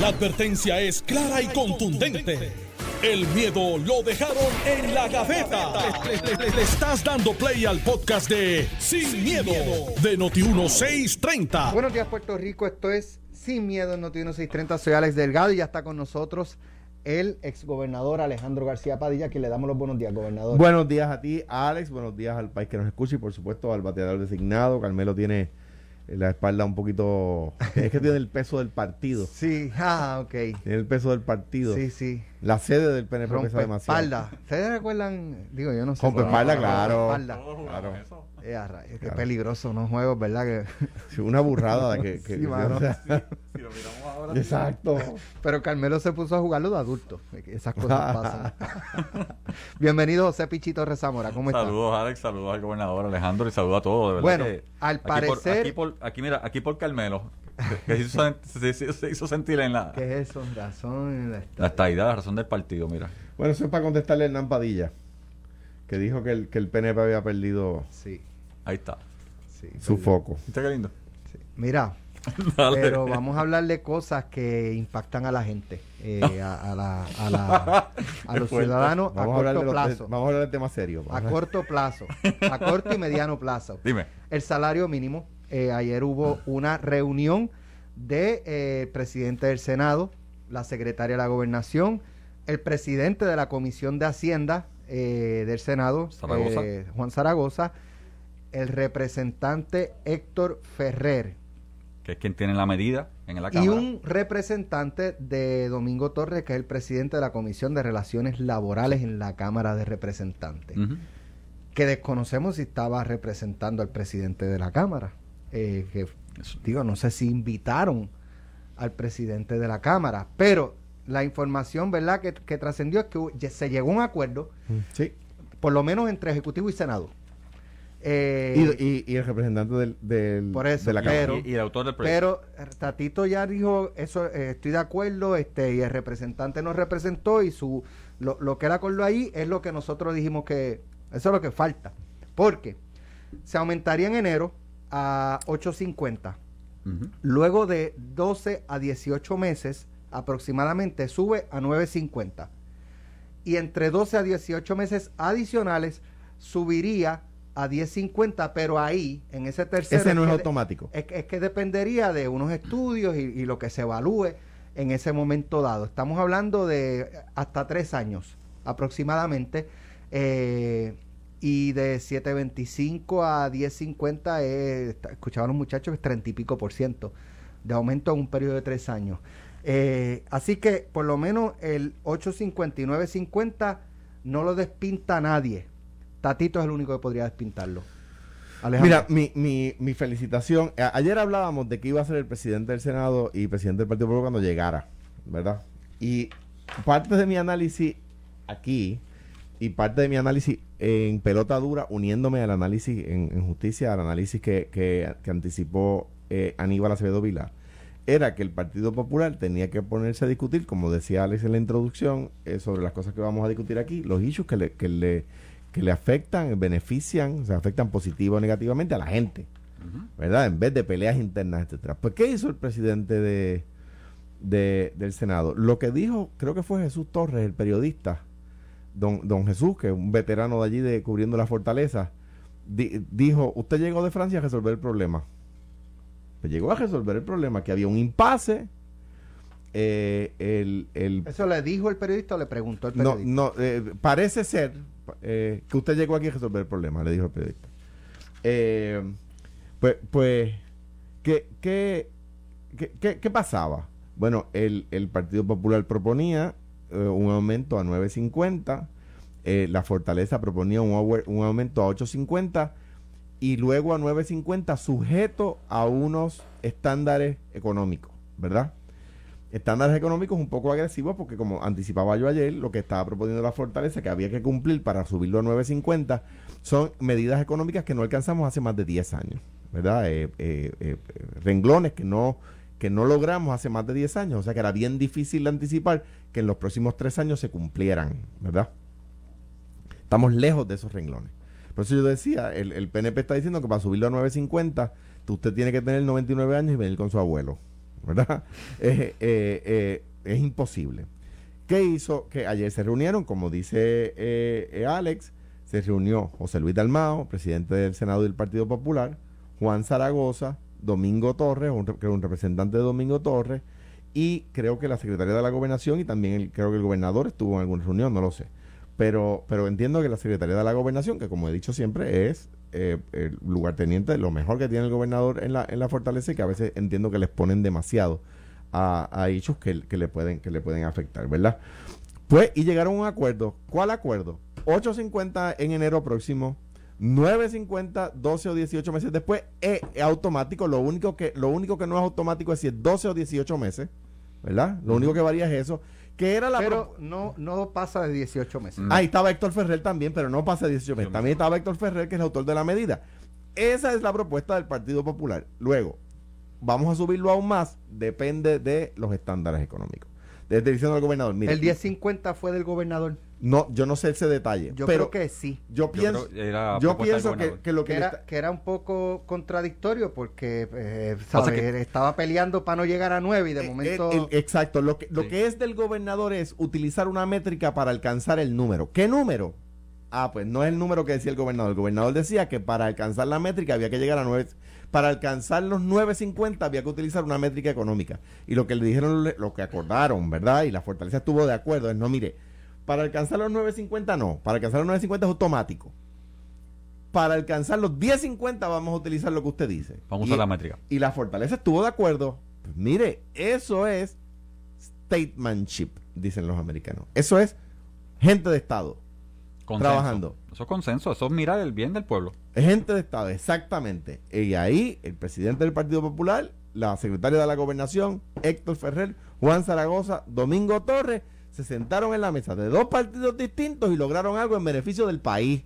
La advertencia es clara y contundente. El miedo lo dejaron en la gaveta. Le, le estás dando play al podcast de Sin, miedo, de Noti1630. Buenos días, Puerto Rico. Esto es Sin Miedo en Noti1630. Soy Alex Delgado y ya está con nosotros el exgobernador Alejandro García Padilla, que le damos los buenos días, gobernador. Buenos días a ti, Alex. Buenos días al país que nos escucha y, por supuesto, al bateador designado. Carmelo tiene la espalda un poquito. Es que tiene el peso del partido. Sí, ah, ok. Tiene el peso del partido. Sí, sí. La sede del PNP pesa demasiado. espalda. ¿Ustedes recuerdan? Digo, yo no sé. Rompe espalda, claro. Espalda. claro. Eh, qué claro. peligroso unos juegos, ¿verdad? Que... Sí, una burrada de que, que, Sí, mano. o sea, Si lo miramos ahora. exacto. Pero Carmelo se puso a jugarlo de adulto. Esas cosas pasan. Bienvenido, José Pichito Rezamora. ¿Cómo estás? Saludos, Alex. Saludos al gobernador Alejandro y saludos a todos. De verdad Bueno, que al aquí por- parecer- aquí, por, aquí, mira, aquí por Carmelo, que se hizo, se, se- se hizo sentir en la, ¿Qué es eso? Razón. la- la estadidad, la razón del partido, mira. Bueno, eso es para contestarle a Hernán Padilla, que dijo que el, que el PNP había perdido Sí, Ahí está. sí. su foco. ¿Viste qué lindo? sí. Mira, Dale. pero vamos a hablar de cosas que impactan a la gente, eh, a, a la, a, la- a los ciudadanos a de corto los- plazo. vamos a hablar del tema serio. A corto plazo, a corto y mediano plazo. Dime. El salario mínimo. Eh, ayer hubo una reunión de eh, presidente del Senado, la secretaria de la Gobernación, el presidente de la Comisión de Hacienda eh, del Senado, Zaragoza. Juan Zaragoza, el representante Héctor Ferrer Que es quien tiene la medida en la y Cámara. un representante de Domingo Torres, que es el presidente de la Comisión de Relaciones Laborales en la Cámara de Representantes. Que desconocemos si estaba representando al presidente de la Cámara. Eh, que, digo, no sé si invitaron al presidente de la Cámara, pero la información, ¿verdad?, que, que trascendió es que se llegó a un acuerdo, Sí. por lo menos entre Ejecutivo y Senado. Eh, Y, y- y el representante del, del- Por eso, de la Cámara. pero- y, y el autor del proyecto. pero eh, Tatito ya dijo, eso eh, estoy de acuerdo, este, y el representante nos representó y su lo, lo que era acuerdo ahí es lo que nosotros dijimos que eso es lo que falta. Porque se aumentaría en enero a 8.50. Ujú. Luego de 12 a 18 meses, aproximadamente sube a 9.50. Y entre 12 a 18 meses adicionales, subiría a 10.50, pero ahí, en ese tercer... Ese no es de- automático. es, que- es que dependería de unos estudios y, y lo que se evalúe en ese momento dado. Estamos hablando de hasta tres años aproximadamente. eh, y de 7.25 a 10.50, eh, está- escuchaban los muchachos, es 30 y pico por ciento de aumento en un periodo de tres años. Eh, así que por lo menos el 8.50 y 9.50 no lo despinta nadie. Tatito es el único que podría despintarlo. Alejandro. Mira, mi, mi, mi felicitación. Ayer hablábamos de que iba a ser el presidente del Senado y presidente del Partido Popular cuando llegara, ¿verdad? Y parte de mi análisis aquí y parte de mi análisis en pelota dura, uniéndome al análisis en, en justicia, al análisis que, que, que anticipó eh, Aníbal Acevedo Vila, era que el Partido Popular tenía que ponerse a discutir, como decía Alex en la introducción, eh, sobre las cosas que vamos a discutir aquí, los issues que le, que le, que le afectan, benefician, o sea, afectan positivo o negativamente a la gente. ¿verdad? En vez de peleas internas, etcétera. Pues, ¿qué hizo el presidente de, de- del Senado? Lo que dijo, creo que fue Jesús Torres, el periodista, don, don Jesús, que es un veterano de allí de cubriendo la fortaleza, di- dijo, usted llegó de Francia a resolver el problema. Pues llegó a resolver el problema, que había un impasse, eh, el, el ¿Eso le dijo el periodista o le preguntó el no, periodista? no, eh, parece ser eh, que usted llegó aquí a resolver el problema, le dijo el periodista. Pues, pues, ¿qué, qué, qué, qué- qué pasaba? Bueno, el, el Partido Popular proponía eh, un aumento a 9.50, eh, la Fortaleza proponía un, au- un aumento a 8.50 y luego a 9.50 sujeto a unos estándares económicos, ¿verdad? estándares económicos un poco agresivos porque como anticipaba yo ayer, lo que estaba proponiendo la fortaleza que había que cumplir para subirlo a 9.50 son medidas económicas que no alcanzamos hace más de 10 años, ¿verdad? Eh, renglones que no que no logramos hace más de 10 años, o sea que era bien difícil anticipar que en los próximos 3 años se cumplieran, ¿verdad? Estamos lejos de esos renglones. Por eso yo decía, el, el PNP está diciendo que para subirlo a 9.50, tú- usted tiene que tener 99 años y venir con su abuelo. ¿verdad? Eh, eh, eh, es imposible. ¿Qué hizo? Que ayer se reunieron, como dice Alex, se reunió José Luis Dalmao, presidente del Senado del Partido Popular, Juan Zaragoza, Domingo Torres, un, era un representante de Domingo Torres, y creo que la secretaria de la gobernación y también el- creo que el gobernador estuvo en alguna reunión, no lo sé. Pero, pero entiendo que la secretaria de la gobernación, que como he dicho siempre, es eh, el lugarteniente, lo mejor que tiene el gobernador en la, en la fortaleza y que a veces entiendo que les ponen demasiado a, a hechos que, que le pueden, que le pueden afectar, ¿verdad? Pues, y llegaron a un acuerdo. ¿Cuál acuerdo? 8.50 en enero próximo, 9.50 12 o 18 meses después, es automático. Lo único, que, lo único que no es automático es si es 12 o 18 meses, ¿verdad? Lo único que varía es eso. Que era la Pero no, no pasa de 18 meses. Mm. Ahí estaba Héctor Ferrer también, pero no pasa 18 meses. También estaba Héctor Ferrer, que es el autor de la medida. Esa es la propuesta del Partido Popular. Luego, vamos a subirlo aún más, depende de los estándares económicos. Desde diciendo al gobernador, mire, el 1050 fue del gobernador. No, yo no sé ese detalle, Yo pero creo que sí. yo pienso, creo que era yo pienso que, que lo Que era, está- que era un poco contradictorio porque eh, que- estaba peleando para no llegar a 9 y de eh, momento... el- el- exacto, lo que, lo Sí. que es del gobernador es utilizar una métrica para alcanzar el número. ¿Qué número? Ah, pues no es el número que decía el gobernador. El gobernador decía que para alcanzar la métrica había que llegar a 9. Para alcanzar los 9.50 había que utilizar una métrica económica. Y lo que le dijeron, lo que acordaron, ¿verdad? Y la fortaleza estuvo de acuerdo. Es no, mire, para alcanzar los 9.50 no. Para alcanzar los 9.50 es automático. Para alcanzar los 10.50 vamos a utilizar lo que usted dice. Vamos a Y- usar la métrica. y la fortaleza estuvo de acuerdo. Pues mire, eso es statesmanship, dicen los americanos. Eso es gente de Estado. Consenso. Trabajando. Eso es consenso, eso es mirar el bien del pueblo. Es gente de Estado, exactamente. Y ahí el presidente del Partido Popular, la secretaria de la Gobernación, Héctor Ferrer, Juan Zaragoza, Domingo Torres, se sentaron en la mesa de dos partidos distintos y lograron algo en beneficio del país.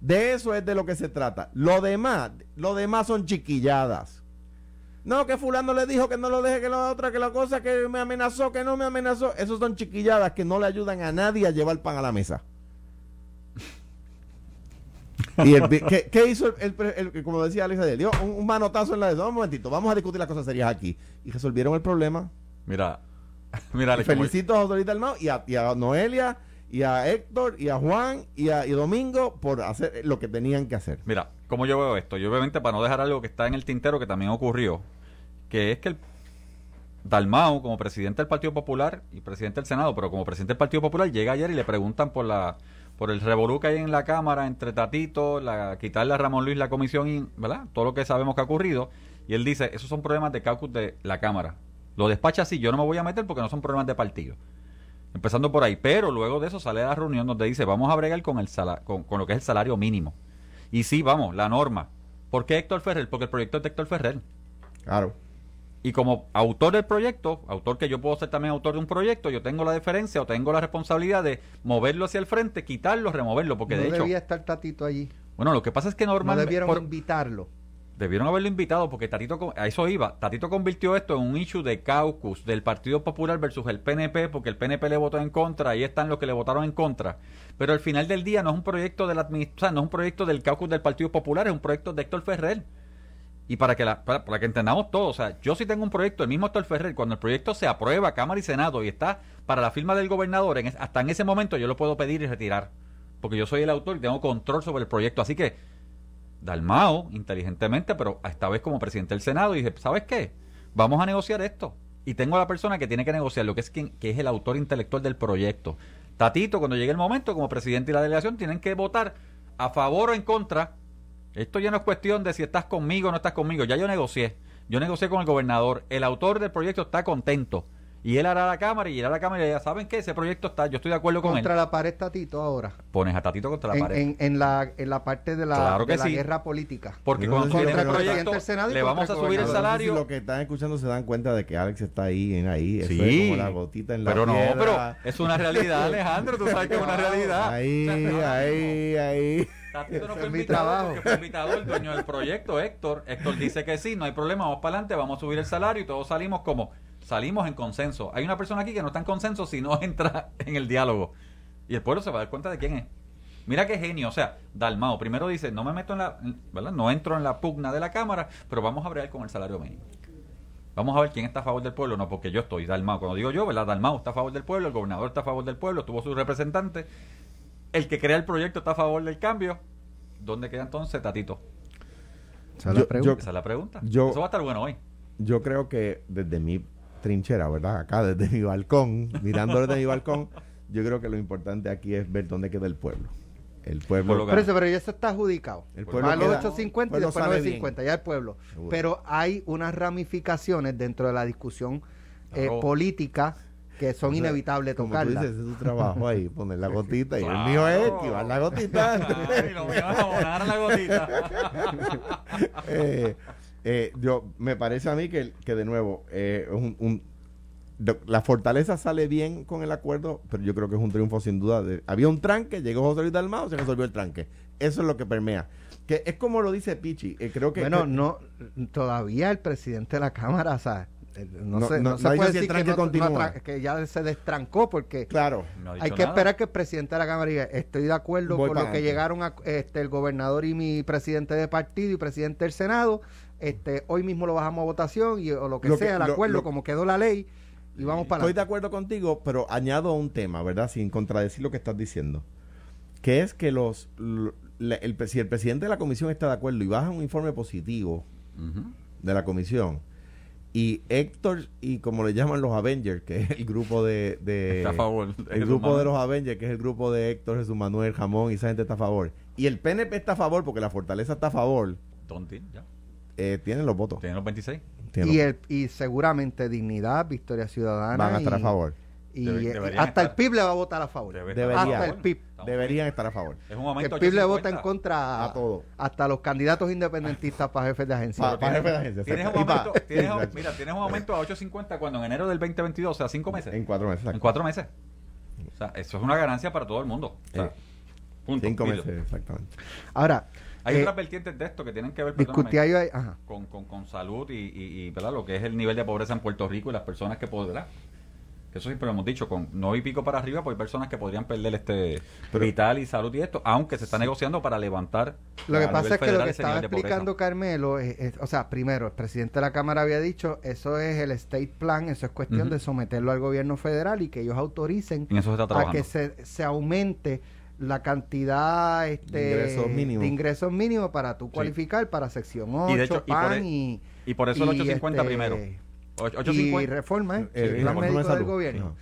De eso es de lo que se trata. Lo demás, lo demás son chiquilladas. No, que fulano le dijo que no lo deje, que la otra, que la cosa, que me amenazó, que no me amenazó. Esos son chiquilladas que no le ayudan a nadie a llevar pan a la mesa. y el ¿qué, qué hizo el, el el- como decía Alex ayer? Dio un, un manotazo en la de un momentito, vamos a discutir las cosas serias aquí. Y resolvieron el problema. Mira, mira, Y como- felicito a José Luis Dalmau y a, y a Noelia y a Héctor y a Juan y a y Domingo por hacer lo que tenían que hacer. Mira, ¿cómo yo veo esto? Yo obviamente para no dejar algo que está en el tintero que también ocurrió, que es que el Dalmau, como presidente del Partido Popular y presidente del Senado, pero como presidente del Partido Popular, llega ayer y le preguntan por la por el revolú que hay en la Cámara entre Tatito, la, quitarle a Ramón Luis la comisión y, ¿verdad? Todo lo que sabemos que ha ocurrido. Y él dice, esos son problemas de caucus de la Cámara. Lo despacha así, yo no me voy a meter porque no son problemas de partido. Empezando por ahí. Pero luego de eso sale la reunión donde dice, vamos a bregar con, el sala- con, con lo que es el salario mínimo. Y sí, vamos, la norma. ¿Por qué Héctor Ferrer? Porque el proyecto es de Héctor Ferrer. Claro. Y como autor del proyecto, autor que yo puedo ser también autor de un proyecto, yo tengo la deferencia o tengo la responsabilidad de moverlo hacia el frente, quitarlo, removerlo. Porque no de hecho, debía estar Tatito allí. bueno, lo que pasa es que No normalmente... debieron por- invitarlo. Debieron haberlo invitado porque Tatito, a eso iba. Tatito convirtió esto en un issue de caucus del Partido Popular versus el PNP, porque el PNP le votó en contra, ahí están los que le votaron en contra. Pero al final del día no es un proyecto del administ- o sea, no es un proyecto del caucus del Partido Popular, es un proyecto de Héctor Ferrer. Y para que la, para, para que entendamos todo, o sea, yo sí tengo un proyecto, el mismo Héctor Ferrer, cuando el proyecto se aprueba Cámara y Senado y está para la firma del gobernador, en hasta en ese momento yo lo puedo pedir y retirar. Porque yo soy el autor y tengo control sobre el proyecto. Así que Dalmao, inteligentemente, pero esta vez como presidente del Senado, dice, ¿sabes qué? Vamos a negociar esto. Y tengo a la persona que tiene que negociar, lo que es quien, que es el autor intelectual del proyecto. Tatito, cuando llegue el momento, como presidente y la delegación, tienen que votar a favor o en contra. Esto ya no es cuestión de si estás conmigo o no estás conmigo. Ya yo negocié. Yo negocié con el gobernador. El autor del proyecto está contento. Y él hará la cámara y irá a la cámara y ya saben que ese proyecto está, yo estoy de acuerdo con Contra él. la pared Tatito ahora. Pones a Tatito contra la En, pared. en, en la, en la parte de la, Claro que de la sí. guerra política. Porque no cuando lo el proyecto, le contra vamos a subir el gobernador. No sé si salario. los que están escuchando se dan cuenta de que Alex está ahí, en ahí. Eso Sí, es como la gotita en la pero no, pero es una realidad, Alejandro, tú sabes que es una realidad. Ahí, O sea, ahora ahí, ahí. Tatito no fue es mi invitado trabajo. porque fue invitado el dueño del proyecto, Héctor. Héctor dice que sí, no hay problema, vamos para adelante, vamos a subir el salario y todos salimos como salimos en consenso. Hay una persona aquí que no está en consenso si no entra en el diálogo. Y el pueblo se va a dar cuenta de quién es. Mira qué genio, o sea, Dalmao primero dice, no me meto en la, ¿verdad? No entro en la pugna de la Cámara, pero vamos a bregar con el salario mínimo. Vamos a ver quién está a favor del pueblo, no porque yo estoy, Dalmao. Cuando digo yo, ¿verdad? Dalmao está a favor del pueblo, el gobernador está a favor del pueblo, tuvo su representante. El que crea el proyecto está a favor del cambio. ¿Dónde queda entonces Tatito? Esa es la pregunta. yo- Esa es la pregunta. Yo- Eso va a estar bueno hoy. Yo creo que desde mi trinchera, ¿verdad? Acá, desde mi balcón, mirando desde mi balcón, yo creo que lo importante aquí es ver dónde queda el pueblo. El pueblo. Eso, pero ya eso está adjudicado. El pueblo a los queda- 850 y pueblo después sale 950, ya el pueblo. Seguro. Pero hay unas ramificaciones dentro de la discusión eh, política que son O sea, inevitables tocarlas. dices, ese es tu trabajo ahí, poner la gotita. Y el mío es esquivar la gotita. Ay, lo es abonar la gotita. Eh, eh, yo Me parece a mí que, que de nuevo, eh, es un, un- la fortaleza sale bien con el acuerdo, pero yo creo que es un triunfo sin duda. de- había un tranque, llegó José Luis Dalmao, se resolvió el tranque. Eso es lo que permea. Que es como lo dice Pichi. eh, creo que. bueno, que- no, todavía el presidente de la Cámara, o sea, el- no, No- se, no- no se puede si decir que, no- ya se destrancó porque Claro. No ha dicho hay que nada. esperar que el presidente de la Cámara diga, estoy de acuerdo Voy con lo que llegaron a, este, el gobernador y mi presidente de partido y presidente del Senado, este, hoy mismo lo bajamos a votación y, o lo que Lo que- sea, el acuerdo, lo- como quedó la ley, y vamos para Estoy de acuerdo contigo, pero añado un tema, ¿verdad? Sin contradecir lo que estás diciendo. Que es que los la- el, si el presidente de la comisión está de acuerdo y baja un informe positivo de la comisión y Héctor y como le llaman los Avengers, que es el grupo de, de- Está a favor. el grupo de los Avengers, que es el grupo de Héctor, Jesús Manuel, Jamón y esa gente está a favor. Y el PNP está a favor porque la fortaleza está a favor. Tontín, ya. Eh, tienen los votos. Tienen los 26. Tienen Y, los- el, y seguramente Dignidad, Victoria Ciudadana. van a estar y- a favor. Y Debe- hasta el. PIB le va a votar a favor. Debería. Hasta el PIB. Deberían estar a favor. Es un Que momento el PIB le 850. vota en contra A todo. hasta los candidatos independentistas para jefes de agencia. Pa- para jefe de agencia. Tienes un aumento, tienes un- Exacto. mira, tienes un aumento a 8.50 cuando en enero del 2022, o sea, cinco meses. En cuatro meses. En cuatro meses. O sea, eso es una ganancia para todo el mundo. O sea, Eh, punto. Cinco meses, exactamente. Ahora, Hay eh, otras vertientes de esto que tienen que ver perdóname, discutía yo ahí, ajá. con, con, con salud y, y, y, ¿verdad? lo que es el nivel de pobreza en Puerto Rico y las personas que podrán. Que eso siempre lo hemos dicho, con no y pico para arriba, pues hay personas que podrían perder este Pero- vital y salud y esto, aunque se está negociando para levantar. Lo que pasa es que lo que estaba explicando Carmelo, es- es- o sea, primero, el presidente de la Cámara había dicho, eso es el state plan, eso es cuestión de someterlo al gobierno federal y que ellos autoricen a que se, se aumente la cantidad este, De ingresos mínimos. de ingresos mínimos para tú cualificar para sección 8, Y de hecho, y por PAN e- y, Y por eso el y, 850 este, primero. Y 850. reforma, ¿eh? El- el el plan reforma de médico del gobierno.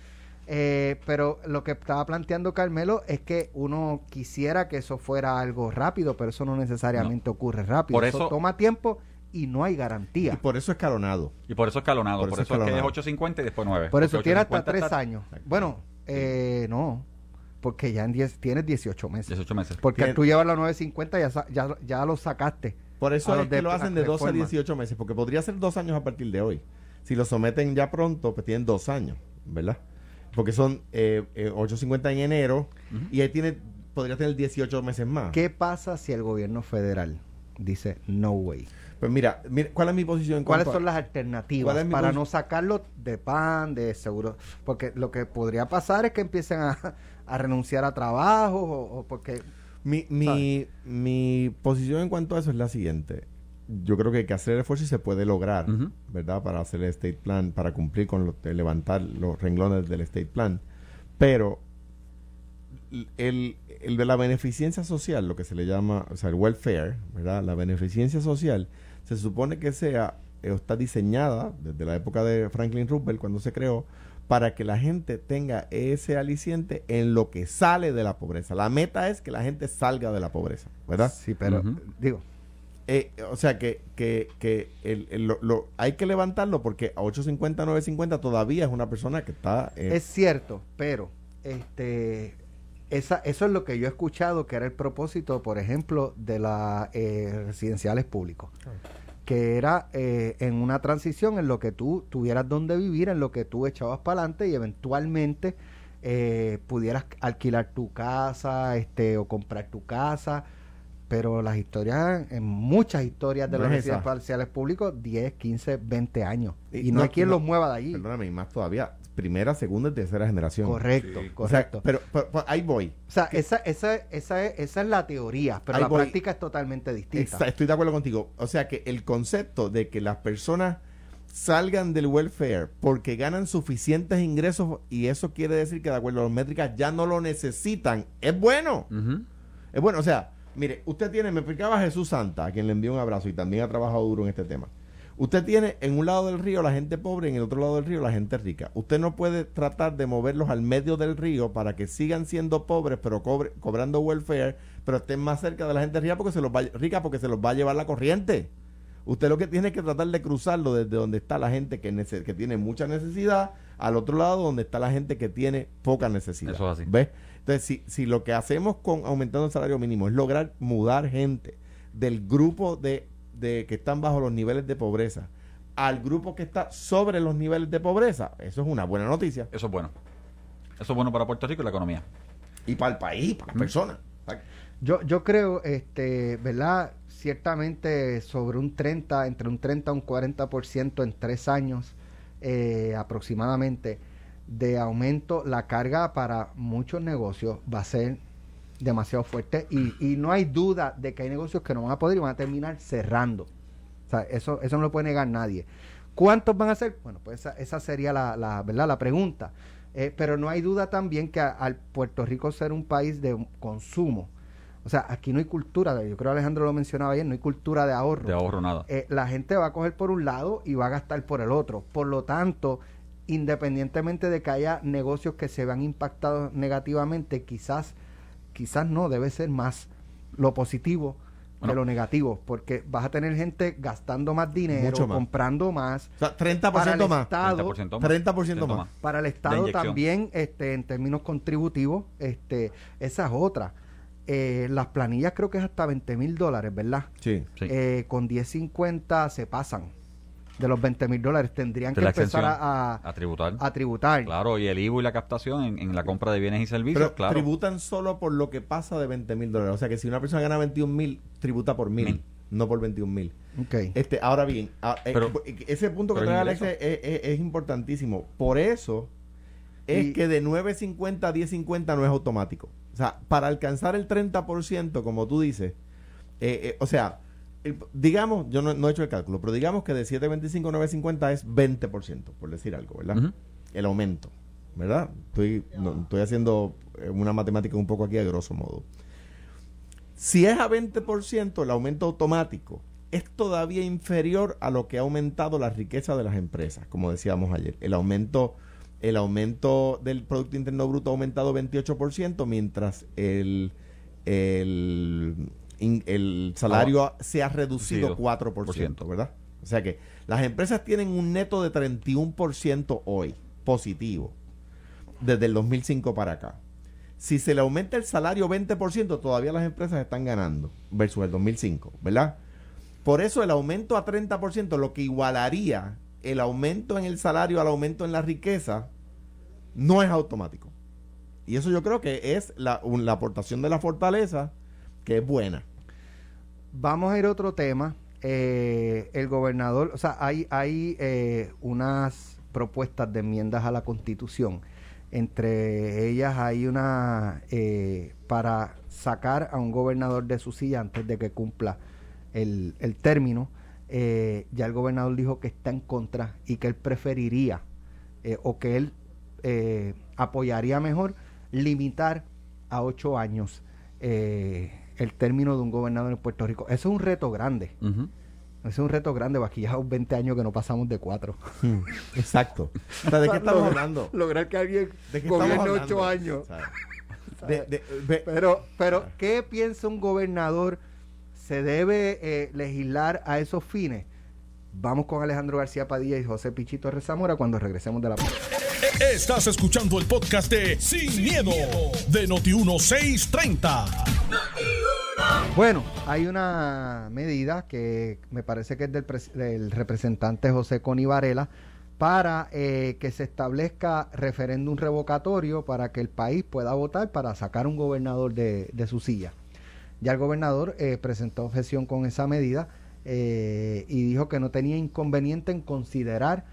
Eh, pero lo que estaba planteando Carmelo es que uno quisiera que eso fuera algo rápido, pero eso no necesariamente ocurre rápido. Por eso, eso- toma tiempo y no hay Y garantía. por eso escalonado. Y por eso escalonado. Por Por, eso eso, es que es escalonado. 850 y después 9. Por eso tiene hasta 850 tres está años. Bueno, eh, no, porque ya en 10 tienes 18 meses. 18 meses. Porque tú llevas la 950 ya, sa- ya, ya lo sacaste. Por eso es que de lo hacen de 12 a reforma. 18 meses, porque podría ser dos años a partir de hoy. Si lo someten ya pronto, pues tienen dos años, ¿verdad? Porque son eh, eh, 8.50 en enero y ahí tiene, podría tener 18 meses más. ¿Qué pasa si el gobierno federal dice no way? Pues mira, mira, ¿cuál es mi posición en ¿Cuáles cuanto a- son las alternativas ¿Cuál es mi para no sacarlo de pan, de seguro? Porque lo que podría pasar es que empiecen a, a renunciar a trabajo o, o porque Mi, mi, mi posición en cuanto a eso es la siguiente. Yo creo que hay que hacer el esfuerzo y se puede lograr. ¿verdad? Para hacer el state plan, para cumplir con lo, de levantar los renglones del state plan. Pero el, el de la beneficencia social, lo que se le llama, o sea, el welfare, ¿verdad? La beneficencia social se supone que sea, eh, está diseñada desde la época de Franklin Roosevelt, cuando se creó, para que la gente tenga ese aliciente en lo que sale de la pobreza. La meta es que la gente salga de la pobreza, ¿verdad? sí, pero digo, Eh, o sea que, que, que el, el- lo, lo- hay que levantarlo porque a 850, 950 todavía es una persona que está... eh, es cierto, pero este esa, eso es lo que yo he escuchado que era el propósito, por ejemplo, de las eh, residenciales públicos. Que era eh, en una transición en lo que tú tuvieras donde vivir, en lo que tú echabas para adelante y eventualmente eh, pudieras alquilar tu casa este o comprar tu casa. Pero las historias, en muchas historias de No los es residenciales esa. parciales públicos, 10, 15, 20 años. Y Y, no, no- hay quien no- los mueva de allí. Perdóname, y más todavía, primera, segunda y tercera generación. Correcto, Sí. O sea, correcto. pero, pero- pero ahí voy. O sea, esa, esa, esa, es, esa es la teoría, pero Ahí la voy. práctica es totalmente distinta. Estoy de acuerdo contigo. O sea que el concepto de que las personas salgan del welfare porque ganan suficientes ingresos y eso quiere decir que de acuerdo a las métricas ya no lo necesitan, es bueno. Es bueno, o sea, mire, usted tiene, me explicaba Jesús Santa, a quien le envío un abrazo y también ha trabajado duro en este tema. Usted tiene en un lado del río la gente pobre y en el otro lado del río la gente rica. Usted no puede tratar de moverlos al medio del río para que sigan siendo pobres pero cobre- cobrando welfare, pero estén más cerca de la gente rica porque se los va, rica porque se los va a llevar la corriente. Usted lo que tiene es que tratar de cruzarlo desde donde está la gente que, nece- que tiene mucha necesidad al otro lado donde está la gente que tiene poca necesidad. Eso es así. ¿Ves? Entonces, si, si lo que hacemos con aumentando el salario mínimo es lograr mudar gente del grupo de, de que están bajo los niveles de pobreza al grupo que está sobre los niveles de pobreza, eso es una buena noticia. Eso es bueno. Eso es bueno para Puerto Rico y la economía. Y para el país, para las personas. Yo, yo creo, este, ¿verdad? Ciertamente sobre un 30, entre un 30 a un 40% en tres años eh, aproximadamente de aumento, la carga para muchos negocios va a ser demasiado fuerte y, y no hay duda de que hay negocios que no van a poder y van a terminar cerrando. O sea, eso, eso no lo puede negar nadie. ¿Cuántos van a ser? Bueno, pues esa, esa sería la, la, ¿verdad? la pregunta. Eh, pero no hay duda también que a- al Puerto Rico ser un país de consumo, o sea, aquí no hay cultura, de- yo creo Alejandro lo mencionaba ayer, no hay cultura de ahorro. De ahorro nada. Eh, la gente va a coger por un lado y va a gastar por el otro. Por lo tanto, independientemente de que haya negocios que se vean impactados negativamente, quizás, quizás no, debe ser más lo positivo Bueno. que lo negativo, porque vas a tener gente gastando más dinero, más. comprando más. O sea, 30% Para el más. Estado, 30% más. 30% más. para el Estado también, este, en términos contributivos, este, esa es otra. Eh, las planillas creo que es hasta 20 mil dólares, ¿verdad? Sí. Sí. Eh, con 10.50 se pasan de los 20 mil dólares. Tendrían que empezar a, a- a tributar. a tributar. Claro, y el IVU y la captación en, en la compra de bienes y servicios, Pero claro. tributan solo por lo que pasa de 20 mil dólares. O sea que si una persona gana 21 mil, tributa por mil, Mil. no por 21 mil. Ok. Este, ahora bien, a- eh, Pero- ese punto que trae es Alex es, es- es importantísimo. Por eso es Y- que de 9.50 a 10.50 no es automático. O sea, para alcanzar el 30%, como tú dices, eh, eh, o sea, el- digamos, yo no, no he hecho el cálculo, pero digamos que de 7.25 a 9.50 es 20%, por decir algo, ¿verdad? El aumento, ¿verdad? Estoy, no, estoy haciendo eh, una matemática un poco aquí a grosso modo. Si es a 20%, el aumento automático es todavía inferior a lo que ha aumentado la riqueza de las empresas, como decíamos ayer. El aumento, el aumento del Producto Interno Bruto ha aumentado 28%, mientras el, el, in- el salario se ha reducido Reducido, 4%, ¿verdad? O sea que las empresas tienen un neto de 31% hoy, positivo, desde el 2005 para acá. Si se le aumenta el salario 20%, todavía las empresas están ganando versus el 2005, ¿verdad? Por eso el aumento a 30%, lo que igualaría el aumento en el salario al aumento en la riqueza, no es automático. Y eso yo creo que es la, un- la aportación de la fortaleza, es buena. Vamos a ir a otro tema. Eh, el gobernador, o sea, hay, hay eh, unas propuestas de enmiendas a la Constitución. Entre ellas hay una eh, para sacar a un gobernador de su silla antes de que cumpla el, el término. Ya el gobernador dijo que está en contra y que él preferiría o que él apoyaría mejor limitar a ocho años el término de un gobernador en Puerto Rico. Eso es un reto grande. Eso es un reto grande, porque ya 20 años que no pasamos de cuatro. Exacto. O sea, ¿De qué estamos hablando? Lograr que alguien ¿De gobierne ocho años. O sea, de- de- ve- Pero, pero, ¿qué piensa un gobernador? ¿Se debe eh, legislar a esos fines? Vamos con Alejandro García Padilla y José Pichito Rezamora cuando regresemos de la pausa. Estás escuchando el podcast de Sin, miedo, de Noti1630. Bueno, hay una medida que me parece que es del, del representante José Coni Varela para eh, que se establezca referéndum revocatorio para que el país pueda votar para sacar un gobernador de, su silla. Ya el gobernador eh, presentó objeción con esa medida eh, y dijo que no tenía inconveniente en considerar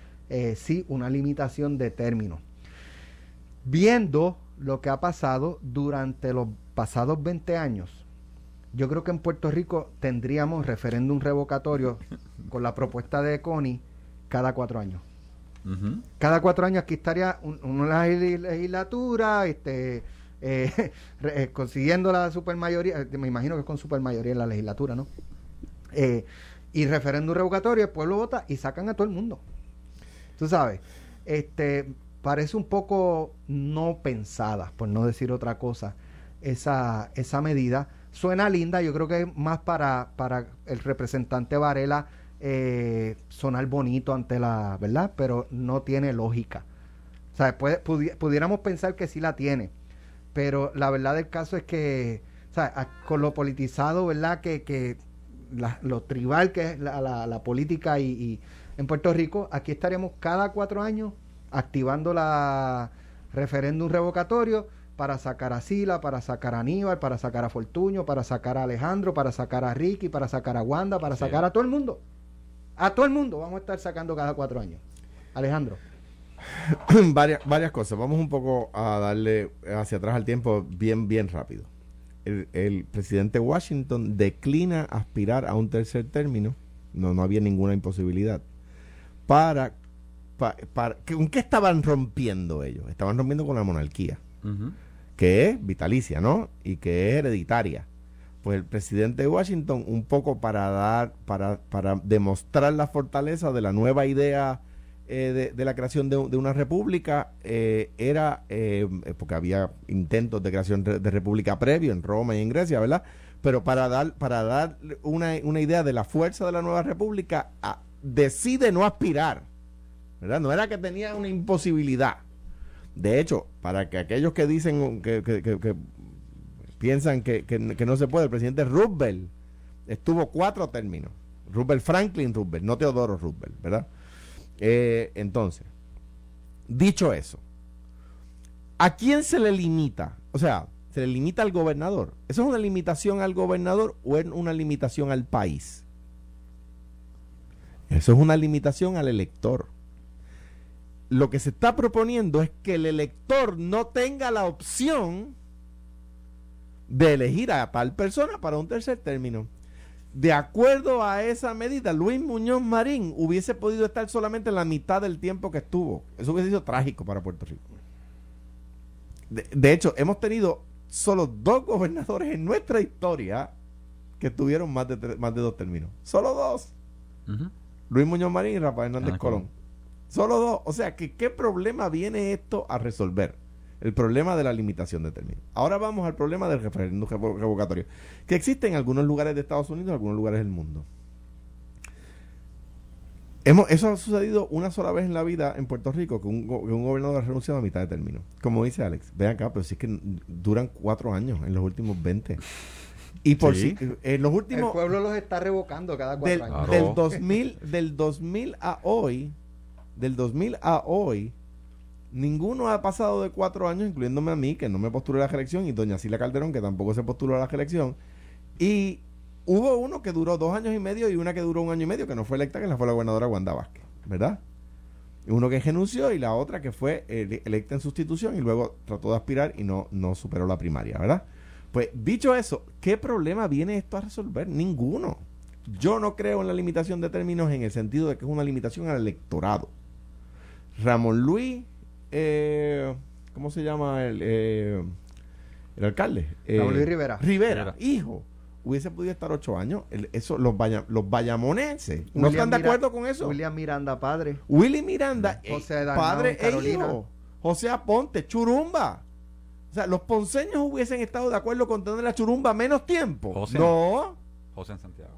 sí una limitación de término. Viendo lo que ha pasado durante los pasados 20 años, yo creo que en Puerto Rico tendríamos referéndum revocatorio con la propuesta de Connie cada cuatro años. Cada cuatro años aquí estaría un- una legis- legislatura, este, eh, eh, consiguiendo la supermayoría, eh, me imagino que es con supermayoría en la legislatura, ¿no? Y referéndum revocatorio, el pueblo vota y sacan a todo el mundo. Tú sabes, este, parece un poco no pensada, por no decir otra cosa, esa, esa medida. Suena linda, yo creo que es más para, para el representante Varela eh, sonar bonito ante la, ¿verdad? Pero no tiene lógica. O sea, puede- pudi- pudiéramos pensar que sí la tiene, pero la verdad del caso es que, o sea, con lo politizado, ¿verdad? Que, que la- lo tribal que es la, la- la política y, y en Puerto Rico, aquí estaríamos cada cuatro años activando la referéndum revocatorio para sacar a Sila, para sacar a Aníbal, para sacar a Fortuño, para sacar a Alejandro, para sacar a Ricky, para sacar a Wanda, para Sí. sacar a todo el mundo. A todo el mundo vamos a estar sacando cada cuatro años. Alejandro. varias, varias cosas. Vamos un poco a darle hacia atrás al tiempo bien, bien rápido. El, el presidente Washington declina aspirar a un tercer término. No, no había ninguna imposibilidad. Para, pa- para, ¿Con qué estaban rompiendo ellos? Estaban rompiendo con la monarquía. Que es vitalicia, ¿no? Y que es hereditaria. Pues el presidente de Washington, un poco para dar, para, para demostrar la fortaleza de la nueva idea eh, de, la creación de, de una república, eh, era, eh, porque había intentos de creación re- de república previo en Roma y en Grecia, ¿verdad? Pero para dar, para dar una, una idea de la fuerza de la nueva república, decide no aspirar, ¿verdad? No era que tenía una imposibilidad. De hecho, para que aquellos que dicen que, que- que- piensan que no se puede, el presidente Roosevelt estuvo cuatro términos. Roosevelt Franklin Roosevelt, no Teodoro Roosevelt, ¿verdad? Eh, entonces, dicho eso, ¿a quién se le limita? O sea, ¿se le limita al gobernador? ¿Eso es una limitación al gobernador o es una limitación al país? Eso es una limitación al elector. Lo que se está proponiendo es que el elector no tenga la opción de elegir a tal persona para un tercer término. De acuerdo a esa medida, Luis Muñoz Marín hubiese podido estar solamente en la mitad del tiempo que estuvo. Eso hubiese sido trágico para Puerto Rico. De, de hecho, hemos tenido solo dos gobernadores en nuestra historia que tuvieron más de, tres- más de dos términos. Solo dos. Luis Muñoz Marín y Rafael Hernández Hernández Colón. Solo dos. O sea, que ¿qué problema viene esto a resolver? El problema de la limitación de términos. Ahora vamos al problema del referéndum revo- revocatorio, que existe en algunos lugares de Estados Unidos y en algunos lugares del mundo. Hemos, eso ha sucedido una sola vez en la vida en Puerto Rico, que un, que un gobernador ha renunciado a mitad de término. Como dice Alex, ven acá, pero si es que duran cuatro años en los últimos 20. Y por Sí. si, en los El últimos pueblo los está revocando cada cuatro del, años. Claro. del 2000 del 2000 a hoy del 2000 a hoy ninguno ha pasado de cuatro años incluyéndome a mí que no me postulé a la reelección y doña Sila Calderón que tampoco se postuló a la reelección y hubo uno que duró dos años y medio y una que duró un año y medio que no fue electa que la fue la gobernadora Wanda Vázquez ¿verdad? uno que renunció y la otra que fue ele- electa en sustitución y luego trató de aspirar y no, no superó la primaria ¿verdad? Pues dicho eso, ¿qué problema viene esto a resolver? Ninguno. Yo no creo en la limitación de términos en el sentido de que es una limitación al electorado. Ramón Luis, eh, ¿cómo se llama el, eh, el alcalde? Eh, Ramón Luis Rivera. Rivera, Rivera. hijo. Hubiese podido estar ocho años. El- eso, los, vaya- los bayamonenses no están de Mira- acuerdo con eso. William Miranda, padre. Willy Miranda, eh, padre e hijo. José Aponte, Churumba. O sea, los ponceños hubiesen estado de acuerdo con tener la Churumba menos tiempo. José. No. José en Santiago.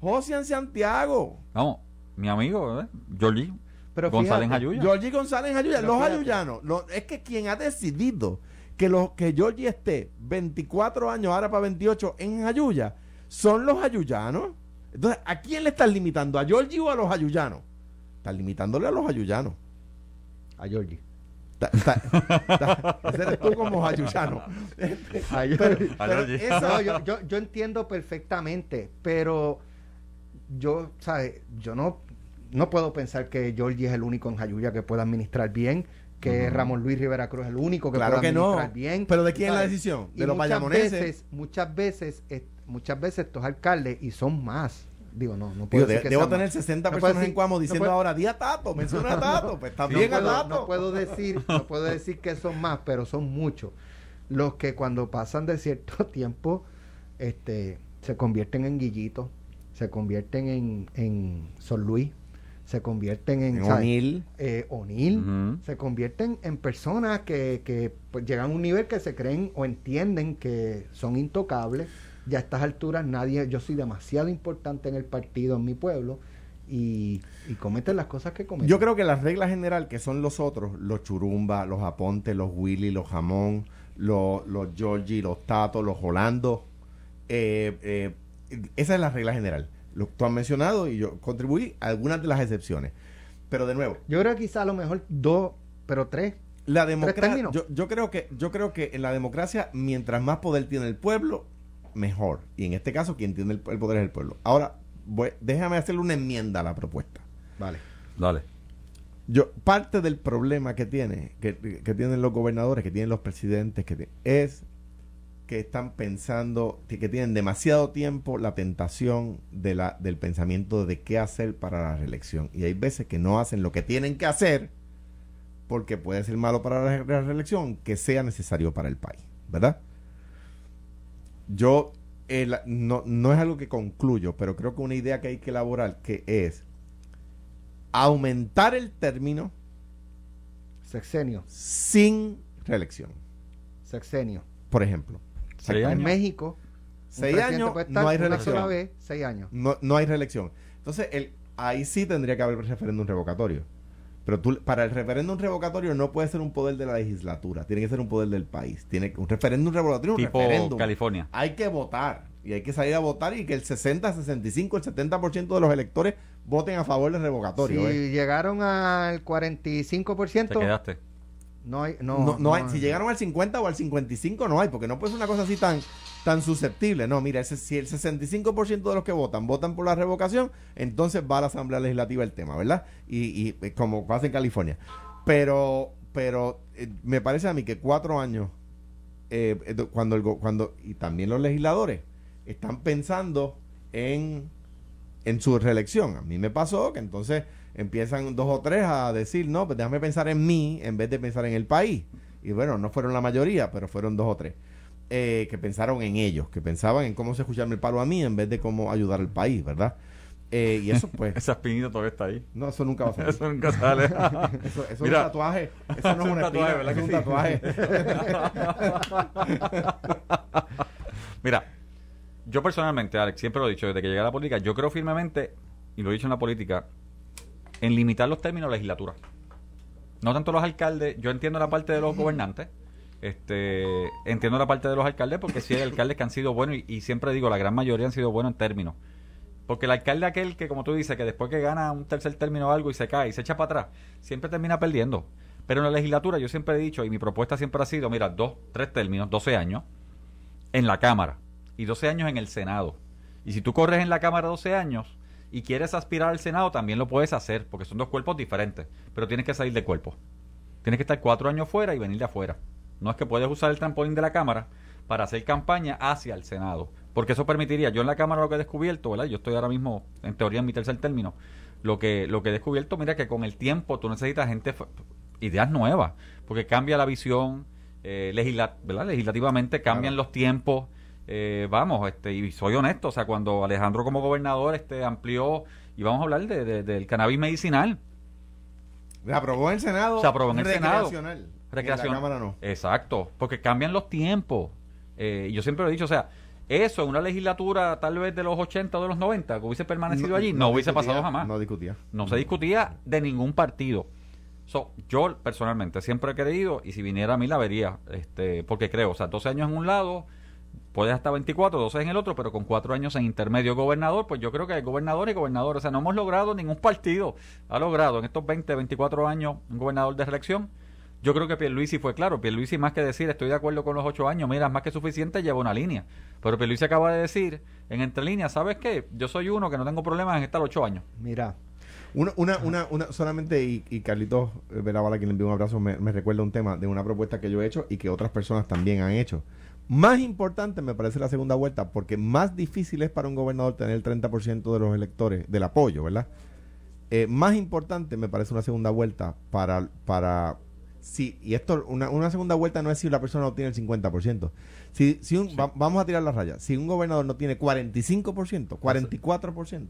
José en Santiago. Vamos, mi amigo, ¿eh? Georgie Pero González fíjate, Jayuya. Georgie González en Ayuya. Pero Los fíjate. ayuyanos. lo- es que quien ha decidido que, los, que Georgie esté 24 años, ahora para 28, en Ayuya, son los ayuyanos. Entonces, ¿a quién le están limitando? ¿A Georgie o a los ayuyanos? Están limitándole a los ayuyanos. A Georgie. Ta- ta- ta- ese eres tú como ayuyano. A Pero, pero No, yo, yo, yo entiendo perfectamente, pero yo, ¿sabes? Yo no, no puedo pensar que Georgie es el único en Jayuya que pueda administrar bien, que Ramón Luis Rivera Cruz es el único que Claro que no. administrar bien. Pero ¿de quién es la decisión? Y ¿De los muchas veces, muchas veces, eh, muchas veces estos alcaldes, y son más, digo, no, no Digo, puedo de- decir que debo tener más. 60 No puedo personas decir- en Cuamo no diciendo puedo- ahora, di a Tato, menciona a Tato. Pues no bien a Tato. no puedo decir, no puedo decir que son más, pero son muchos los que cuando pasan de cierto tiempo, este, se convierten en guillitos, se convierten en, en Son Luis, se convierten en. O'Neill. eh, se convierten en personas que, que pues, llegan a un nivel que se creen o entienden que son intocables. Ya a estas alturas nadie, yo soy demasiado importante en el partido, en mi pueblo, y, y cometen las cosas que cometen. Yo creo que la regla general, que son los otros, los Churumba, los Aponte, los Willy, los Jamón, los, los Georgie, los Tato, los Holando, eh, eh, esa es la regla general. Lo, tú has mencionado y yo contribuí a algunas de las excepciones. Pero de nuevo, Yo creo que quizá a lo mejor dos, pero tres. la democracia, yo, yo creo que yo creo que en la democracia mientras más poder tiene el pueblo, mejor. Y en este caso quien tiene el, el poder es el pueblo. Ahora, voy- déjame hacerle una enmienda a la propuesta. Vale. Dale. Yo, parte del problema que tiene, que, que tienen los gobernadores, que tienen los presidentes, que es que están pensando, que que tienen demasiado tiempo la tentación de la, del pensamiento de qué hacer para la reelección. Y hay veces que no hacen lo que tienen que hacer porque puede ser malo para la, la reelección, que sea necesario para el país, ¿verdad? Yo, el- no, no es algo que concluyo, pero creo que una idea que hay que elaborar que es aumentar el término Sexenio, sin reelección. sexenio. Por ejemplo, Seis En. México, un seis años no hay una reelección. sola vez, seis años. No, no hay reelección. Entonces, el, ahí sí tendría que haber referéndum revocatorio. Pero tú, para el referéndum revocatorio no puede ser un poder de la legislatura, tiene que ser un poder del país. Tiene que- un referéndum revocatorio, un Tipo referéndum. California. Hay que votar y hay que salir a votar y que el 60, 65, el 70% de los electores voten a favor del revocatorio. Si ¿eh? llegaron al 45%, Te quedaste. No hay, no, No, no hay, si llegaron al 50 o al 55 no hay, porque no puede ser una cosa así tan, tan susceptible. No, mira, ese, si el 65% de los que votan votan por la revocación, entonces va a la Asamblea Legislativa el tema, ¿verdad? Y, y eh, como pasa en California. Pero, pero eh, me parece a mí que cuatro años, eh, cuando, el, cuando, y también los legisladores, están pensando en, en su reelección. A mí me pasó que entonces empiezan dos o tres a decir, no, pues déjame pensar en mí en vez de pensar en el país. Y bueno, no fueron la mayoría, pero fueron dos o tres. eh, que pensaron en ellos, que pensaban en cómo se escucharme el palo a mí en vez de cómo ayudar al país, ¿verdad? Eh, y eso pues, Esa espinita todavía está ahí. no, eso nunca va a salir. Eso nunca sale. Eso, eso es un tatuaje. Eso no es un tatuaje, espina, ¿verdad es un tatuaje. Mira, yo personalmente, Alex, siempre lo he dicho, desde que llegué a la política, yo creo firmemente, y lo he dicho en la política, en limitar los términos de legislatura. No tanto los alcaldes, yo entiendo la parte de los gobernantes, este, entiendo la parte de los alcaldes porque sí hay alcaldes que han sido buenos y, y siempre digo, la gran mayoría han sido buenos en términos. Porque el alcalde aquel que, como tú dices, que después que gana un tercer término o algo y se cae y se echa para atrás, siempre termina perdiendo. Pero en la legislatura yo siempre he dicho, y mi propuesta siempre ha sido, mira, dos, tres términos, 12 años, en la Cámara y 12 años en el Senado. Y si tú corres en la Cámara 12 años y quieres aspirar al Senado, también lo puedes hacer, porque son dos cuerpos diferentes, pero tienes que salir de cuerpo. Tienes que estar cuatro años fuera y venir de afuera. No es que puedes usar el trampolín de la Cámara para hacer campaña hacia el Senado, porque eso permitiría, yo en la Cámara lo que he descubierto, ¿verdad? Yo estoy ahora mismo, en teoría, en mi tercer término, lo que, lo que he descubierto, mira que con el tiempo tú necesitas gente, ideas nuevas, porque cambia la visión, eh, legisla- ¿verdad? legislativamente cambian los tiempos, eh, vamos, este, y soy honesto, o sea, cuando Alejandro como gobernador este, amplió, y vamos a hablar de, de- del cannabis medicinal, Se aprobó en el Senado. Se aprobó en el Senado. recreacional. recreación. En la Cámara no. Exacto, porque cambian los tiempos. Eh, yo siempre lo he dicho, o sea, eso en una legislatura tal vez de los 80 o de los 90, que hubiese permanecido allí, no, hubiese discutía, pasado jamás. No discutía. No se discutía de ningún partido. So, yo personalmente siempre he creído, y si viniera a mí la vería, este, porque creo, o sea, 12 años en un lado, puedes hasta 24, 12 en el otro, pero con 4 años en intermedio gobernador, pues yo creo que hay gobernador y gobernador. O sea, no hemos logrado, ningún partido ha logrado en estos 20, 24 años un gobernador de reelección. Yo creo que Pierluisi fue claro. Pierluisi más que decir estoy de acuerdo con los 8 años, mira, es más que suficiente, lleva una línea. Pero Pierluisi acaba de decir en entre líneas, ¿sabes qué? Yo soy uno que no tengo problemas en estar 8 años. Mira, Una, una, una, una, solamente, y, y Carlitos eh, Veravala, quien le envió un abrazo, me, me recuerda un tema de una propuesta que yo he hecho y que otras personas también han hecho. Más importante me parece la segunda vuelta, porque más difícil es para un gobernador tener el 30% de los electores, del apoyo, ¿verdad? Eh, más importante me parece una segunda vuelta para, para si, y esto, una, una segunda vuelta no es si la persona no tiene el 50%. Si, si un, va- vamos a tirar la raya. Si un gobernador no tiene 45%, 44%,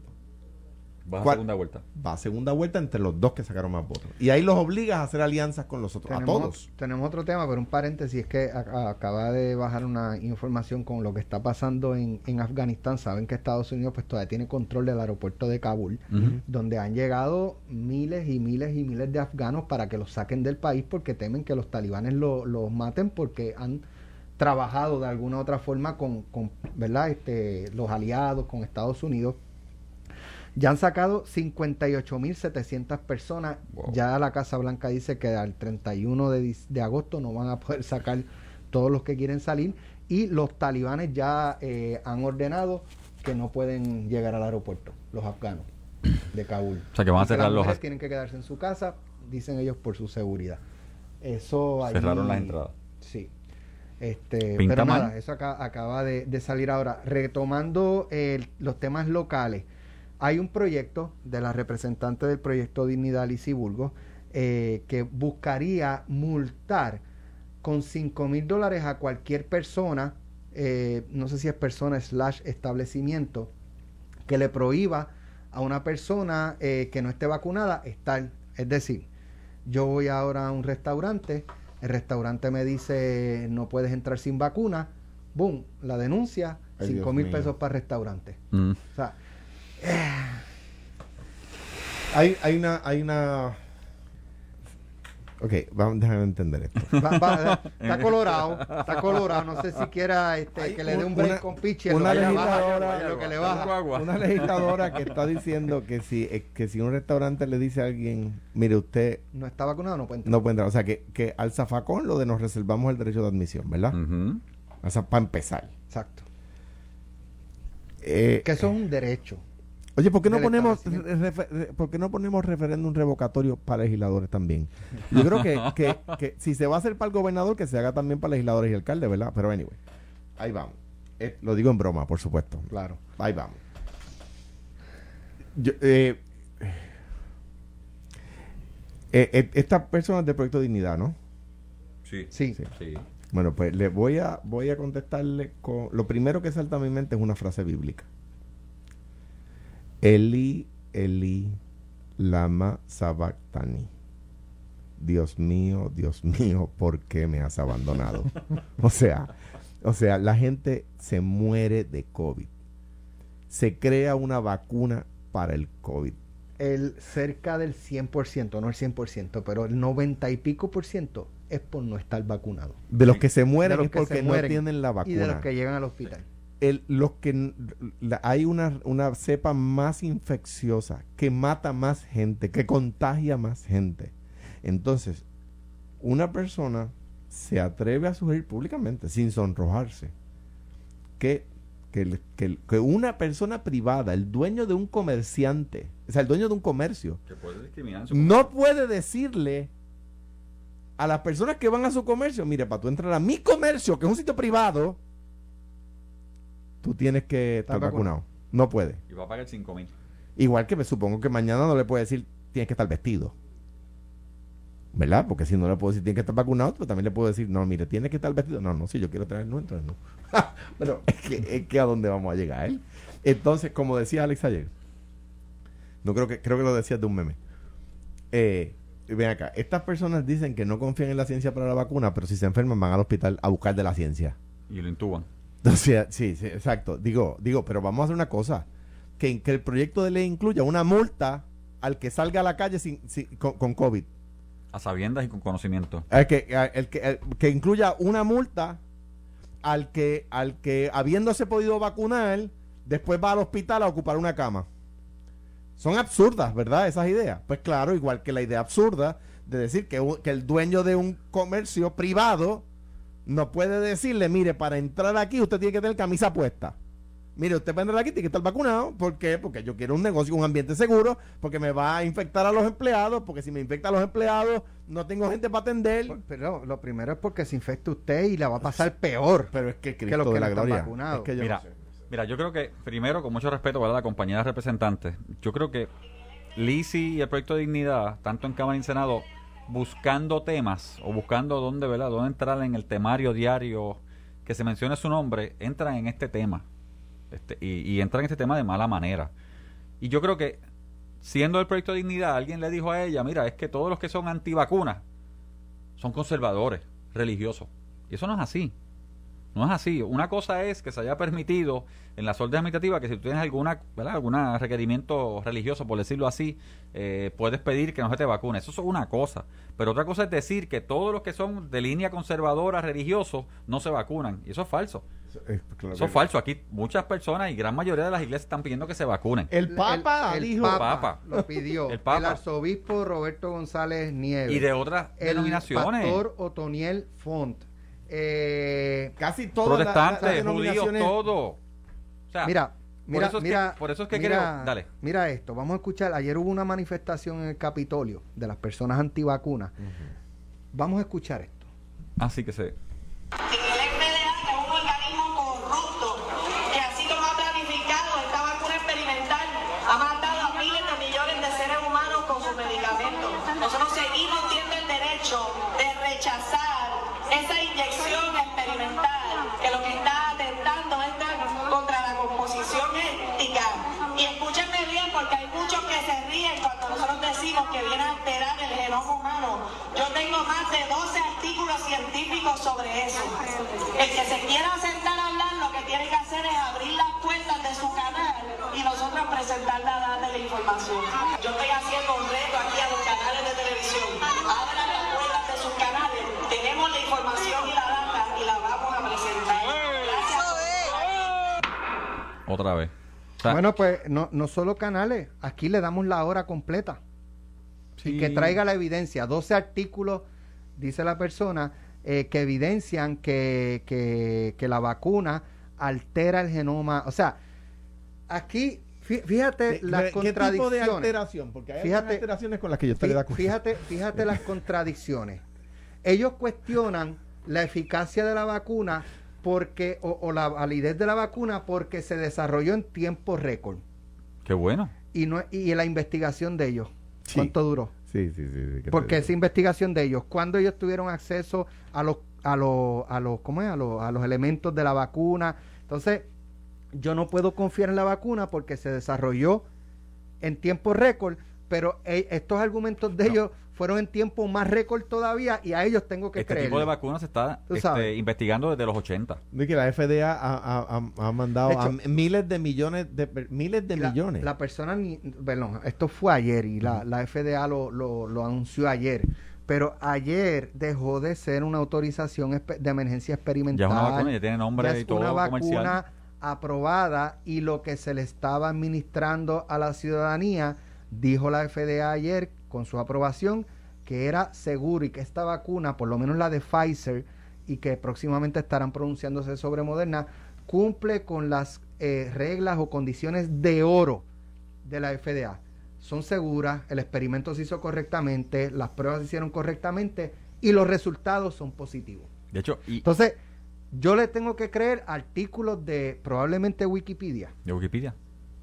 Vas a ¿Cuál? segunda vuelta. va a segunda vuelta entre los dos que sacaron más votos. Y ahí los obligas a hacer alianzas con los otros, a todos. tenemos otro tema, pero un paréntesis es que a- acaba de bajar una información con lo que está pasando en, en Afganistán. Saben que Estados Unidos pues todavía tiene control del aeropuerto de Kabul, donde han llegado miles y miles y miles de afganos para que los saquen del país porque temen que los talibanes lo- los maten porque han trabajado de alguna u otra forma con, con ¿verdad? Este, los aliados, con Estados Unidos. Ya han sacado 58.700 personas. Wow. Ya la Casa Blanca dice que al 31 de, de agosto no van a poder sacar todos los que quieren salir. Y los talibanes ya eh, han ordenado que no pueden llegar al aeropuerto, los afganos de Kabul. O sea, que van a cerrar los- tienen que quedarse en su casa, dicen ellos, por su seguridad. Eso allí- Cerraron las entradas. Sí. Este, Pinta pero mal. nada, eso acá- acaba de, de salir ahora. Retomando el- los temas locales, hay un proyecto de la representante del proyecto Dignidad Lizy Burgos eh, que buscaría multar con 5 mil dólares a cualquier persona, eh, no sé si es persona slash establecimiento, que le prohíba a una persona eh, que no esté vacunada estar. Es decir, yo voy ahora a un restaurante, el restaurante me dice no puedes entrar sin vacuna, boom, la denuncia, Ay, 5 Dios mil pesos para el restaurante. Mm. O sea, Hay, hay una, hay una. Ok, vamos, déjame entender esto. va- va- está colorado, está colorado, no sé si quiera este, Hay que le dé un- break una- con Pichi en una lo que le baja, legisladora- en lo que le baja. Una legisladora que está diciendo que si, eh, que si un restaurante le dice a alguien, mire, usted No está vacunado, no puede entrar. no puede entrar. O sea, que, que al zafacón lo de nos reservamos el derecho de admisión, ¿verdad? Ujú. O sea, para empezar. Exacto. Eh, Que eso es un derecho. Oye, ¿por qué no ponemos ¿por qué no ponemos referéndum revocatorio para legisladores también? Yo creo que, que, que si se va a hacer para el gobernador, que se haga también para legisladores y alcaldes, ¿verdad? Pero anyway, ahí vamos. Eh, lo digo en broma, por supuesto. Claro. Ahí vamos. Yo, eh, eh, eh, esta persona es de Proyecto Dignidad, ¿no? Sí. Sí. Sí. Sí. Bueno, pues le voy a, voy a contestarle con... Lo primero que salta a mi mente es una frase bíblica. Eli, Eli, lama sabactani. Dios mío, Dios mío, ¿por qué me has abandonado? o sea, o sea, la gente se muere de COVID. Se crea una vacuna para el COVID. El cerca del 100%, no el 100%, pero el 90 y pico por ciento es por no estar vacunado. De los que se mueren De los es que porque se no mueren tienen la vacuna. Y de los que llegan al hospital. El- los que la- hay una, una cepa más infecciosa que mata más gente, que contagia más gente. Entonces, una persona se atreve a sugerir públicamente, sin sonrojarse, que, que, que una persona privada, el dueño de un comerciante, o sea, el dueño de un comercio, puede no puede decirle a las personas que van a su comercio, mire, para tú entrar a mi comercio, que es un sitio privado, tú tienes que estar vacunado. vacunado. No puede. Y va a pagar 5 mil. Igual que me supongo que mañana no le puede decir, tienes que estar vestido. ¿Verdad? Porque si no le puedo decir, tienes que estar vacunado, pero también le puedo decir, no, mire, tienes que estar vestido. No, no, si yo quiero traer, no, entonces no. Pero es que, es que a dónde vamos a llegar. ¿eh? Entonces, como decía Alex ayer, no creo que, creo que lo decías de un meme. Eh, ven acá, estas personas dicen que no confían en la ciencia para la vacuna, pero si se enferman van al hospital a buscar de la ciencia. Y lo intuban. O sea, sí, sí, exacto. Digo, digo, pero vamos a hacer una cosa. Que, que el proyecto de ley incluya una multa al que salga a la calle sin, sin- con, con COVID. A sabiendas y con conocimiento. El que, el que, el que incluya una multa al que, al que habiéndose podido vacunar, después va al hospital a ocupar una cama. Son absurdas, ¿verdad? Esas ideas. Pues claro, igual que la idea absurda de decir que, que el dueño de un comercio privado no puede decirle, mire, para entrar aquí usted tiene que tener camisa puesta. mire, usted para entrar aquí tiene que estar vacunado. ¿Por qué? Porque yo quiero un negocio, un ambiente seguro, porque me va a infectar a los empleados, porque si me infecta a los empleados, no tengo gente para atender. Por- Pero lo primero es porque se infecta usted y la va a pasar peor. Pero es que que Cristo los que de la están gloria. vacunados. Es que yo Mira, no sé. mira, yo creo que, primero, con mucho respeto para la compañía de representantes, yo creo que Lisi y el proyecto de dignidad, tanto en Cámara y en Senado, buscando temas o buscando dónde, ¿verdad? dónde entrar en el temario diario que se mencione su nombre, entran en este tema. Este, y, y entran en este tema de mala manera. Y yo creo que, siendo el proyecto de dignidad, alguien le dijo a ella, mira, es que todos los que son antivacunas son conservadores, religiosos. Y eso no es así. No es así. Una cosa es que se haya permitido en las órdenes administrativas que si tú tienes alguna, ¿verdad? alguna requerimiento religioso, por decirlo así, eh, puedes pedir que no se te vacune. Eso es una cosa. Pero otra cosa es decir que todos los que son de línea conservadora, religiosos, no se vacunan. Y eso es falso. Eh, claro Eso que es falso. Aquí muchas personas y gran mayoría de las iglesias están pidiendo que se vacunen. El Papa el, dijo. Papa Papa. lo pidió. El El, Papa. arzobispo Roberto González Nieves. Y de otras el denominaciones. pastor Otoniel Font. Eh, Casi todas las- las protestantes, judíos, denominaciones- todo. O sea, mira, mira, eso es que- mira, por eso es que mira, creo- dale. Mira esto, vamos a escuchar. Ayer hubo una manifestación en el Capitolio de las personas antivacunas. Vamos a escuchar esto. así que se. En el FDA, que es un organismo corrupto, que así como ha planificado esta vacuna experimental, ha matado a miles de millones de seres humanos con sus medicamentos. Nosotros seguimos tiene el derecho de rechazar esa inyección experimental, que lo que está atentando es contra la composición étnica. Y escúchenme bien, porque hay muchos que se ríen cuando nosotros decimos que viene a alterar el genoma humano. Yo tengo más de 12 artículos científicos sobre eso. El que se quiera sentar a hablar, lo que tiene que hacer es abrir las puertas de su canal y nosotros presentar la data y la información. Yo estoy haciendo un reto aquí a los canales de televisión. Abran las puertas de sus canales. Tenemos la información y la data y la vamos a presentar. Gracias. Otra vez. Bueno, pues no, no solo canales, aquí le damos la hora completa. Y que traiga la evidencia. 12 artículos, dice la persona, eh, que evidencian que, que, que la vacuna altera el genoma. O sea, aquí, fí- fíjate ¿Qué- las ¿Qué tipo de contradicciones. alteración? Porque hay Fíjate- algunas alteraciones con las que yo estaría de acuerdo. Fíjate, fíjate las contradicciones. Ellos cuestionan la eficacia de la vacuna porque o, o la validez de la vacuna porque se desarrolló en tiempo récord Qué bueno. y no y la investigación de ellos. Sí. ¿Cuánto duró? Sí, sí, sí. sí, que Porque esa investigación de ellos, cuando ellos tuvieron acceso a los a los a los ¿cómo es? A los, a los elementos de la vacuna. Entonces, yo no puedo confiar en la vacuna porque se desarrolló en tiempo récord, pero eh, estos argumentos de ellos fueron en tiempo más récord todavía y a ellos tengo que Este creer. tipo de vacunas se está este, investigando desde los 80. De que la FDA ha, ha- ha- ha mandado De hecho- a miles de millones de miles de la, millones. La persona, ni, perdón, esto fue ayer y la, la FDA lo, lo, lo anunció ayer. Pero ayer dejó de ser una autorización de emergencia Ya experimental. es una vacuna, ya tiene nombre Ya y es todo una comercial. vacuna aprobada y lo que se le estaba administrando a la ciudadanía, dijo la FDA ayer con su aprobación, que era seguro y que esta vacuna, por lo menos la de Pfizer, y que próximamente estarán pronunciándose sobre Moderna, cumple con las eh, reglas o condiciones de oro de la FDA. Son seguras, el experimento se hizo correctamente, las pruebas se hicieron correctamente y los resultados son positivos. De hecho, y Entonces, yo le tengo que creer artículos de probablemente Wikipedia. de Wikipedia.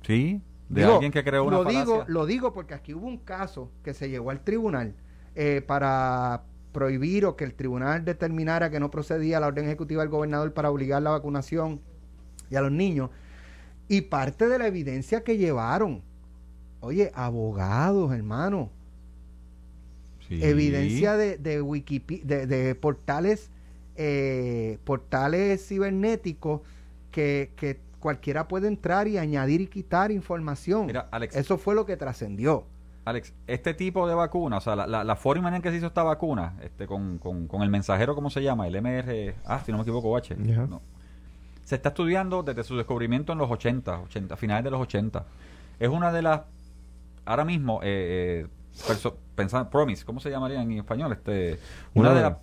Sí, de Digo, alguien que creó una lo digo, lo digo porque aquí hubo un caso que se llegó al tribunal eh, para prohibir o que el tribunal determinara que no procedía la orden ejecutiva del gobernador para obligar la vacunación y a los niños. Y parte de la evidencia que llevaron, oye, abogados, hermano, Sí. evidencia de, de Wikipedia, de, de portales, eh, portales cibernéticos que, que cualquiera puede entrar y añadir y quitar información. Mira, Alex. Eso fue lo que trascendió. Alex, este tipo de vacuna, o sea, la, la, la forma en que se hizo esta vacuna, este, con, con, con el mensajero, ¿cómo se llama? El MR, ah, si no me equivoco, H. No. Se está estudiando desde su descubrimiento en los 80, 80, finales de los 80. Es una de las, ahora mismo, eh, eh, perso- pensa- Promise, ¿cómo se llamaría en español? Este, una de las,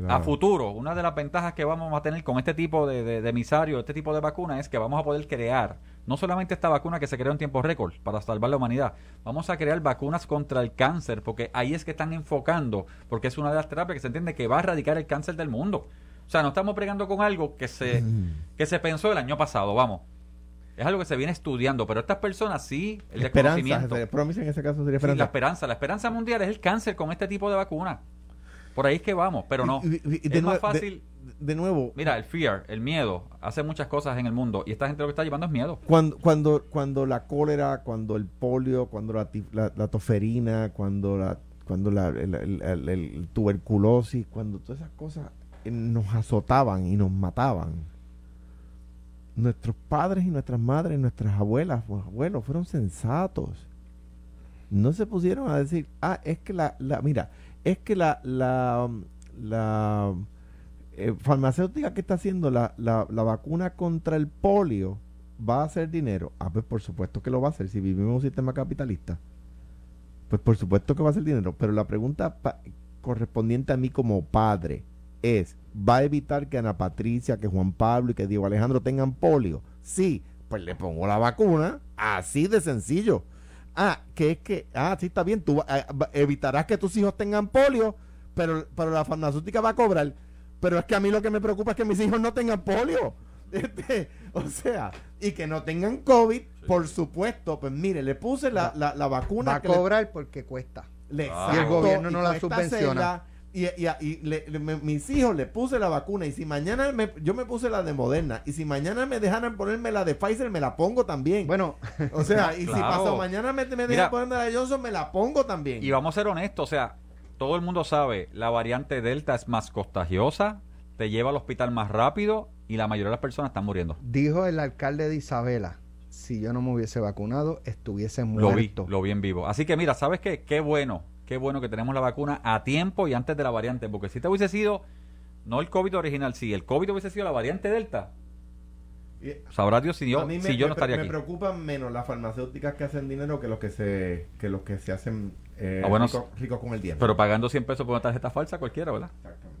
de la- A futuro, una de las ventajas que vamos a tener con este tipo de, de, de emisario, este tipo de vacuna, es que vamos a poder crear no solamente esta vacuna que se creó en tiempo récord para salvar la humanidad, vamos a crear vacunas contra el cáncer, porque ahí es que están enfocando, porque es una de las terapias que se entiende que va a erradicar el cáncer del mundo. O sea, no estamos pregando con algo que se, que se pensó el año pasado, vamos. Es algo que se viene estudiando, pero estas personas sí, el esperanza. desconocimiento. ese- Promise en ese caso sería Sí, la esperanza. esperanza. La esperanza mundial es el cáncer con este tipo de vacuna. Por ahí es que vamos, pero no. De es más fácil. De, nuevo, Mira, el fear, el miedo, hace muchas cosas en el mundo y esta gente lo que está llevando es miedo. cuando, cuando, cuando la cólera, cuando el polio, cuando la, la, la toferina, cuando la, cuando la el, el- el- el tuberculosis, cuando todas esas cosas eh, nos azotaban y nos mataban. Nuestros padres y nuestras madres, nuestras abuelas, o abuelos fueron sensatos. No se pusieron a decir, ah, es que la, la mira, es que la, la, la eh, farmacéutica que está haciendo la, la, la vacuna contra el polio va a hacer dinero. Ah, pues por supuesto que lo va a hacer si vivimos en un sistema capitalista. Pues por supuesto que va a hacer dinero. Pero la pregunta correspondiente a mí como padre es, ¿va a evitar que Ana Patricia, que Juan Pablo y que Diego Alejandro tengan polio? Sí, pues le pongo la vacuna, así de sencillo. Ah, que es que, ah, sí está bien, tú va- va- evitarás que tus hijos tengan polio, pero, pero la farmacéutica va a cobrar. Pero es que a mí lo que me preocupa es que mis hijos no tengan polio. Este, o sea, y que no tengan COVID, por supuesto. Pues mire, le puse la, la, la vacuna Va a que le- cobrar porque cuesta. le Ah. Y el exacto, gobierno no y la subvenciona. hacerla, Y, y, y le- le- me- mis hijos le puse la vacuna y si mañana me- yo me puse la de Moderna y si mañana me dejaran ponerme la de Pfizer me la pongo también. Bueno, o sea, y si pasado mañana me, me dejan Mira. ponerme la de Johnson me la pongo también. Y vamos a ser honestos, o sea, todo el mundo sabe, la variante Delta es más contagiosa, te lleva al hospital más rápido y la mayoría de las personas están muriendo. dijo el alcalde de Isabela, si yo no me hubiese vacunado, estuviese Lo vi, muerto. lo vi en vivo. Así que mira, ¿sabes qué? Qué bueno, qué bueno que tenemos la vacuna a tiempo y antes de la variante, porque si te hubiese sido, no el COVID original, si el COVID hubiese sido la variante Delta, sabrá Dios si yo, a mí me, si yo me- no estaría me aquí. preocupan menos las farmacéuticas que hacen dinero que los que se que los que se hacen eh, Ah, bueno, ricos, con el tiempo. Pero pagando 100 pesos por una tarjeta falsa cualquiera, ¿verdad? Exactamente.